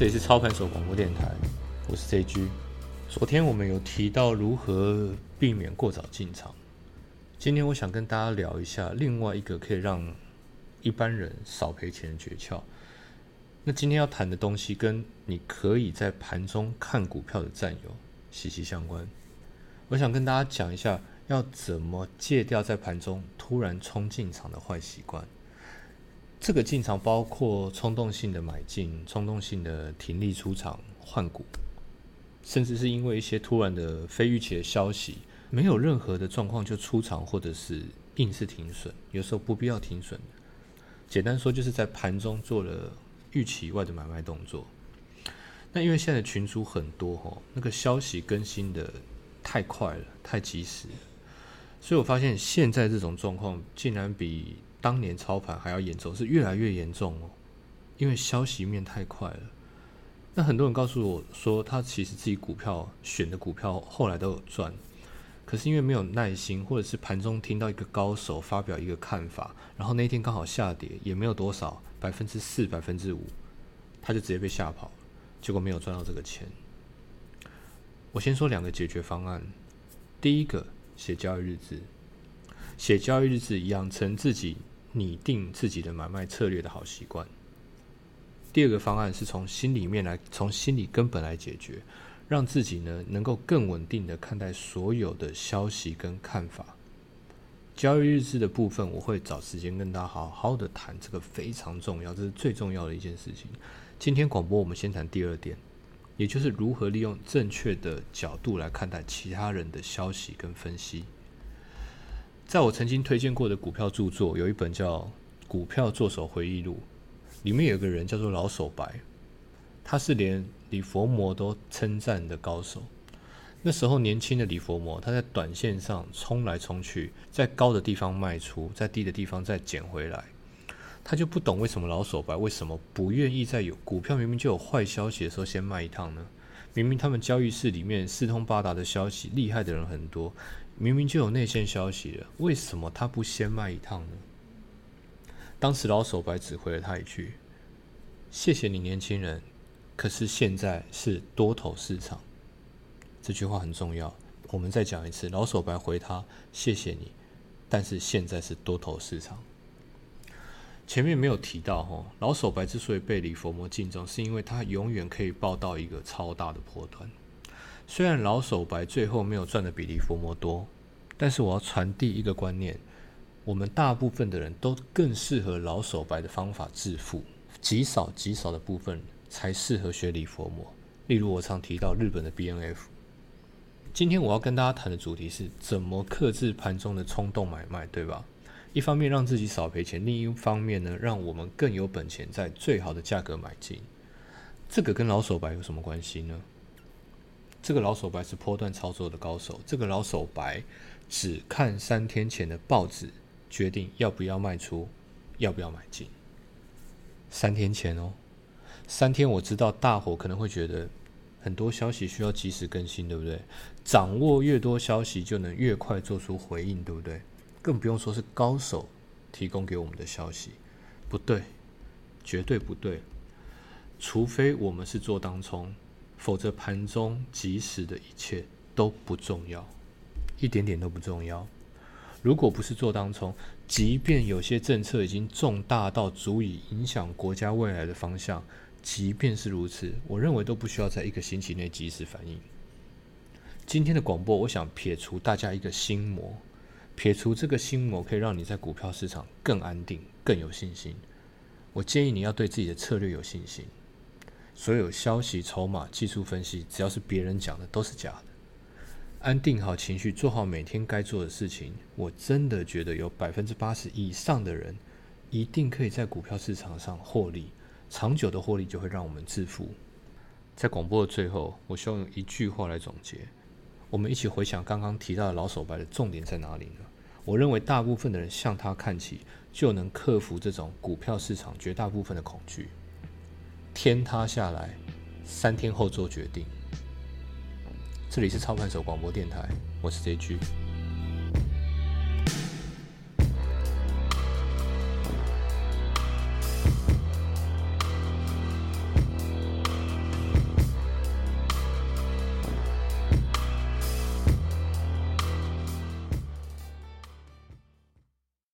这里是操盘手广播电台，我是 J G。昨天我们有提到如何避免过早进场，今天我想跟大家聊一下另外一个可以让一般人少赔钱的诀窍。那今天要谈的东西跟你可以在盘中看股票的占有息息相关。我想跟大家讲一下，要怎么戒掉在盘中突然冲进场的坏习惯。这个进场包括冲动性的买进、冲动性的停利出场换股，甚至是因为一些突然的非预期的消息，没有任何的状况就出场，或者是硬是停损，有时候不必要停损简单说，就是在盘中做了预期以外的买卖动作。那因为现在群主很多吼，那个消息更新的太快了，太及时，所以我发现现在这种状况竟然比。当年操盘还要严重，是越来越严重哦，因为消息面太快了。那很多人告诉我说，他其实自己股票选的股票后来都有赚，可是因为没有耐心，或者是盘中听到一个高手发表一个看法，然后那天刚好下跌，也没有多少百分之四、百分之五，他就直接被吓跑，结果没有赚到这个钱。我先说两个解决方案，第一个写交易日志，写交易日志养成自己。拟定自己的买卖策略的好习惯。第二个方案是从心里面来，从心理根本来解决，让自己呢能够更稳定的看待所有的消息跟看法。交易日志的部分，我会找时间跟大家好好的谈，这个非常重要，这是最重要的一件事情。今天广播我们先谈第二点，也就是如何利用正确的角度来看待其他人的消息跟分析。在我曾经推荐过的股票著作，有一本叫《股票作手回忆录》，里面有个人叫做老手白，他是连李佛摩都称赞的高手。那时候年轻的李佛摩，他在短线上冲来冲去，在高的地方卖出，在低的地方再捡回来，他就不懂为什么老手白为什么不愿意在有股票明明就有坏消息的时候先卖一趟呢？明明他们交易室里面四通八达的消息，厉害的人很多。明明就有内线消息了，为什么他不先卖一趟呢？当时老手白只回了他一句：“谢谢你，年轻人。”可是现在是多头市场，这句话很重要。我们再讲一次，老手白回他：“谢谢你，但是现在是多头市场。”前面没有提到哈，老手白之所以被李佛摩敬重，是因为他永远可以报到一个超大的波段。虽然老手白最后没有赚的比例佛摩多，但是我要传递一个观念：我们大部分的人都更适合老手白的方法致富，极少极少的部分才适合学李佛摩。例如我常提到日本的 B N F。今天我要跟大家谈的主题是怎么克制盘中的冲动买卖，对吧？一方面让自己少赔钱，另一方面呢，让我们更有本钱在最好的价格买进。这个跟老手白有什么关系呢？这个老手白是波段操作的高手。这个老手白只看三天前的报纸，决定要不要卖出，要不要买进。三天前哦，三天我知道大伙可能会觉得很多消息需要及时更新，对不对？掌握越多消息，就能越快做出回应，对不对？更不用说是高手提供给我们的消息，不对，绝对不对。除非我们是做当冲。否则，盘中即时的一切都不重要，一点点都不重要。如果不是做当冲，即便有些政策已经重大到足以影响国家未来的方向，即便是如此，我认为都不需要在一个星期内及时反应。今天的广播，我想撇除大家一个心魔，撇除这个心魔，可以让你在股票市场更安定、更有信心。我建议你要对自己的策略有信心。所有消息、筹码、技术分析，只要是别人讲的，都是假的。安定好情绪，做好每天该做的事情。我真的觉得有百分之八十以上的人，一定可以在股票市场上获利，长久的获利就会让我们致富。在广播的最后，我希望用一句话来总结：我们一起回想刚刚提到的老手白的重点在哪里呢？我认为大部分的人向他看齐，就能克服这种股票市场绝大部分的恐惧。天塌下来，三天后做决定。这里是操盘手广播电台，我是 J G。